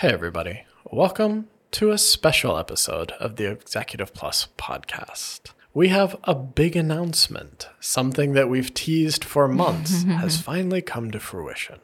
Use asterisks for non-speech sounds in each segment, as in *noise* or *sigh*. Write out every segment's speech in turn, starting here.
Hey, everybody. Welcome to a special episode of the Executive Plus podcast. We have a big announcement. Something that we've teased for months has *laughs* finally come to fruition.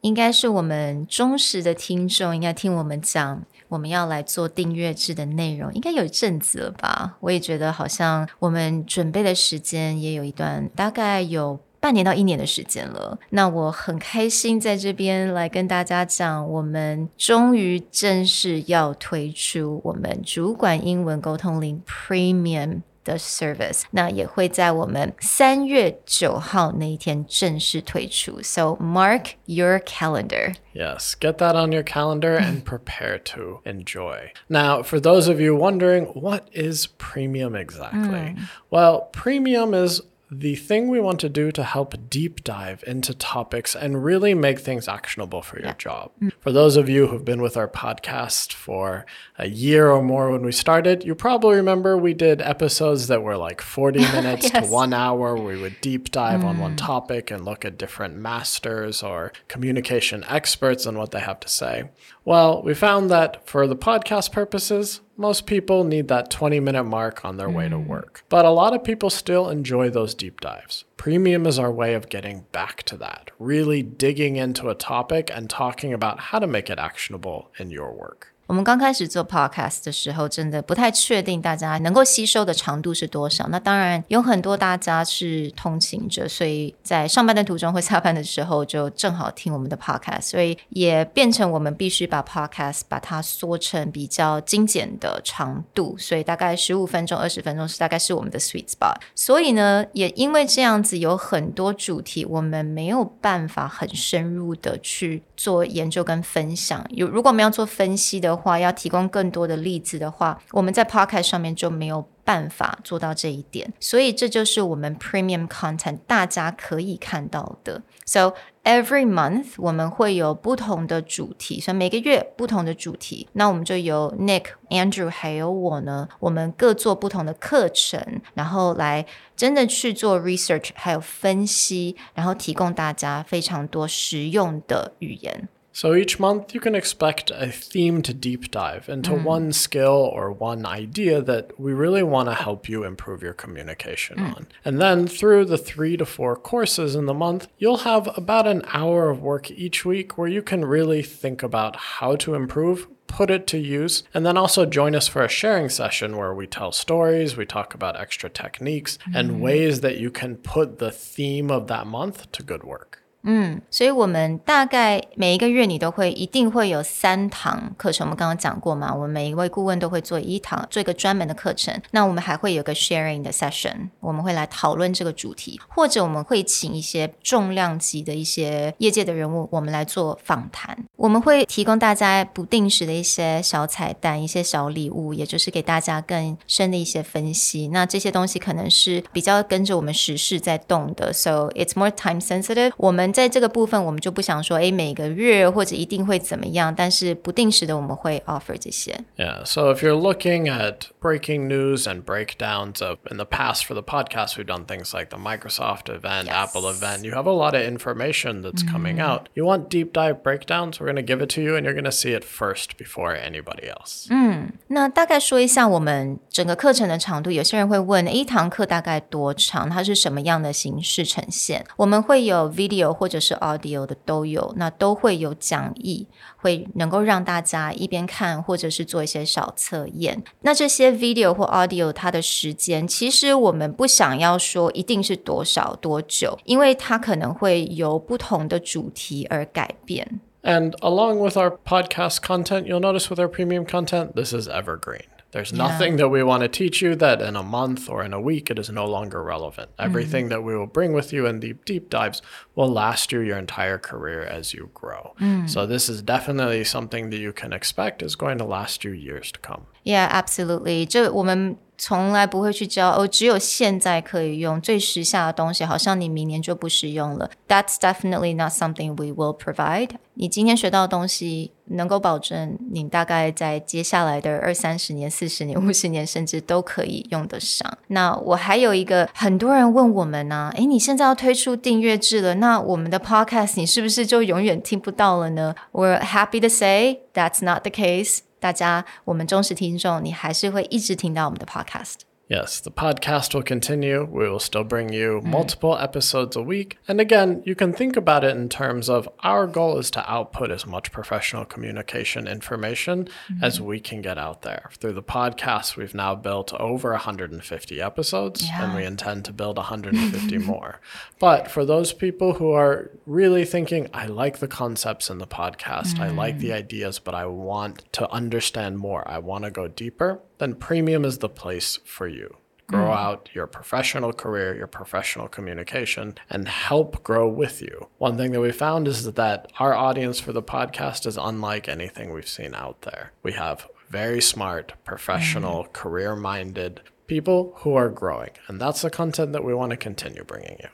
应该是我们忠实的听众，应该听我们讲我们要来做订阅制的内容，应该有一阵子了吧？我也觉得好像我们准备的时间也有一段，大概有 半年到一年的时间了。那我很开心在这边来跟大家讲，我们终于正式要推出我们主管英文沟通零 Premium。的 service，那也会在我们三月九号那一天正式推出。So mark your calendar. Yes, get that on your calendar and *laughs* prepare to enjoy. Now, for those of you wondering, what is premium exactly? Well, premium is the thing we want to do to help deep dive into topics and really make things actionable for your job. Mm. For those of you who've been with our podcast for a year or more when we started, you probably remember we did episodes that were like 40 *laughs* minutes to one hour. We would deep dive on one mm. topic and look at different masters or communication experts and what they have to say. Well, we found that for the podcast purposes, most people need that 20 minute mark on their way to mm. work. But a lot of people still enjoy those deep dives. Premium is our way of getting back to that, really digging into a topic and talking about how to make it actionable in your work. 我们刚开始做 podcast 的时候，真的不太确定大家能够吸收的长度是多少。那当然有很多大家是通勤者，所以在上班的途中或下班的时候，就正好听我们的 podcast，所以也变成我们必须把 podcast 把它缩成比较精简的长度，所以大概十五分钟、二十分钟是大概是我们的 sweet spot。所以呢，也因为这样子，有很多主题我们没有办法很深入的去做研究跟分享。有如果我们要做分析的话，要提供更多的例子的话，我们在 podcast 上面就没有办法做到这一点。所以这就是我们 premium content 大家可以看到的。So every month 我们会有不同的主题，所以每个月不同的主题。那我们就由 Nick、Andrew 还有我呢，我们各做不同的课程，然后来真的去做 research，还有分析，然后提供大家非常多实用的语言。So each month, you can expect a themed deep dive into hmm. one skill or one idea that we really want to help you improve your communication hmm. on. And then through the three to four courses in the month, you'll have about an hour of work each week where you can really think about how to improve. Put it to use, and then also join us for a sharing session where we tell stories, we talk about extra techniques, and hmm. ways that you can put the theme of that month to good work. 嗯所以我们大概每一个月你都会一定会有三堂课程，我们刚刚讲过嘛，我们每一位顾问都会做一堂，做一个专门的课程。那我们还会有个 sharing 的 session，我们会来讨论这个主题，或者我们会请一些重量级的一些业界的人物，我们来做访谈。我们会提供大家不定时的一些小彩蛋、一些小礼物，也就是给大家更深的一些分析。那这些东西可能是比较跟着我们时事在动的，so it's more time sensitive。我们在这个部分，我们就不想说，诶，每个月或者一定会怎么样，但是不定时的我们会 offer 这些。Yeah. So if you're looking at breaking news and breakdowns of in the past for the podcast, we've done things like the Microsoft event, Yes. Apple event. You have a lot of information that's coming out. You want deep dive breakdowns? We're going to give it to you and you're going to see it first before anybody else. 嗯那大概说一下我们整个课程的长度。有些人会问，一堂课大概多长？它是什么样的形式呈现？我们会有 video 或者是 audio 的都有，那都会有讲义，会能够让大家一边看或者是做一些小测验。那这些 video 或 audio 它的时间，其实我们不想要说一定是多少多久，因为它可能会由不同的主题而改变。 And along with our podcast content, you'll notice with our premium content, this is evergreen. There's nothing that we want to teach you that in a month or in a week it is no longer relevant. Everything that we will bring with you in the deep dives will last you your entire career as you grow. So this is definitely something that you can expect is going to last you years to come. Yeah, absolutely. 这我们 从来不会去教哦，只有现在可以用最时下的东西，好像你明年就不实用了。That's definitely not something we will provide。你今天学到的东西，能够保证你大概在接下来的二三十年、四十年、五十年，甚至都可以用得上。那我还有一个，很多人问我们呢，诶，你现在要推出订阅制了，那我们的 podcast 你是不是就永远听不到了呢？We're happy to say that's not the case。大家，我们忠实听众，你还是会一直听到我们的 podcast。Yes, the podcast will continue. We will still bring you mm-hmm. multiple episodes a week. And again, you can think about it in terms of our goal is to output as much professional communication information mm-hmm. as we can get out there. Through the podcast, we've now built over 150 episodes, and we intend to build 150 *laughs* more. But for those people who are really thinking, I like the concepts in the podcast, I like the mm. ideas, but I want to understand more, I want to go deeper, then premium is the place for you. Grow mm. out your professional career, your professional communication, and help grow with you. One thing that we found is that our audience for the podcast is unlike anything we've seen out there. We have very smart, professional, mm. career minded people who are growing. And that's the content that we want to continue bringing you.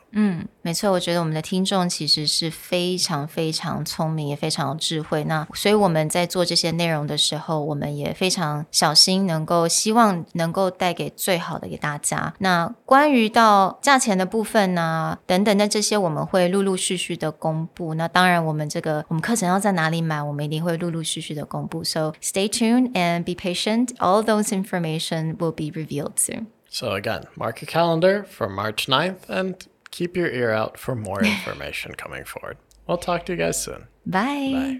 没错，我觉得我们的听众其实是非常非常聪明，也非常有智慧。那所以我们在做这些内容的时候，我们也非常小心，能够希望能够带给最好的给大家。那关于到价钱的部分呢，等等的这些，我们会陆陆续续的公布。那当然，我们这个我们课程要在哪里买，我们一定会陆陆续续的公布。So stay tuned and be patient. All those information will be revealed soon. So, again, mark your calendar for March 9th and keep your ear out for more *laughs* information coming forward. We'll talk to you guys soon. Bye. Bye.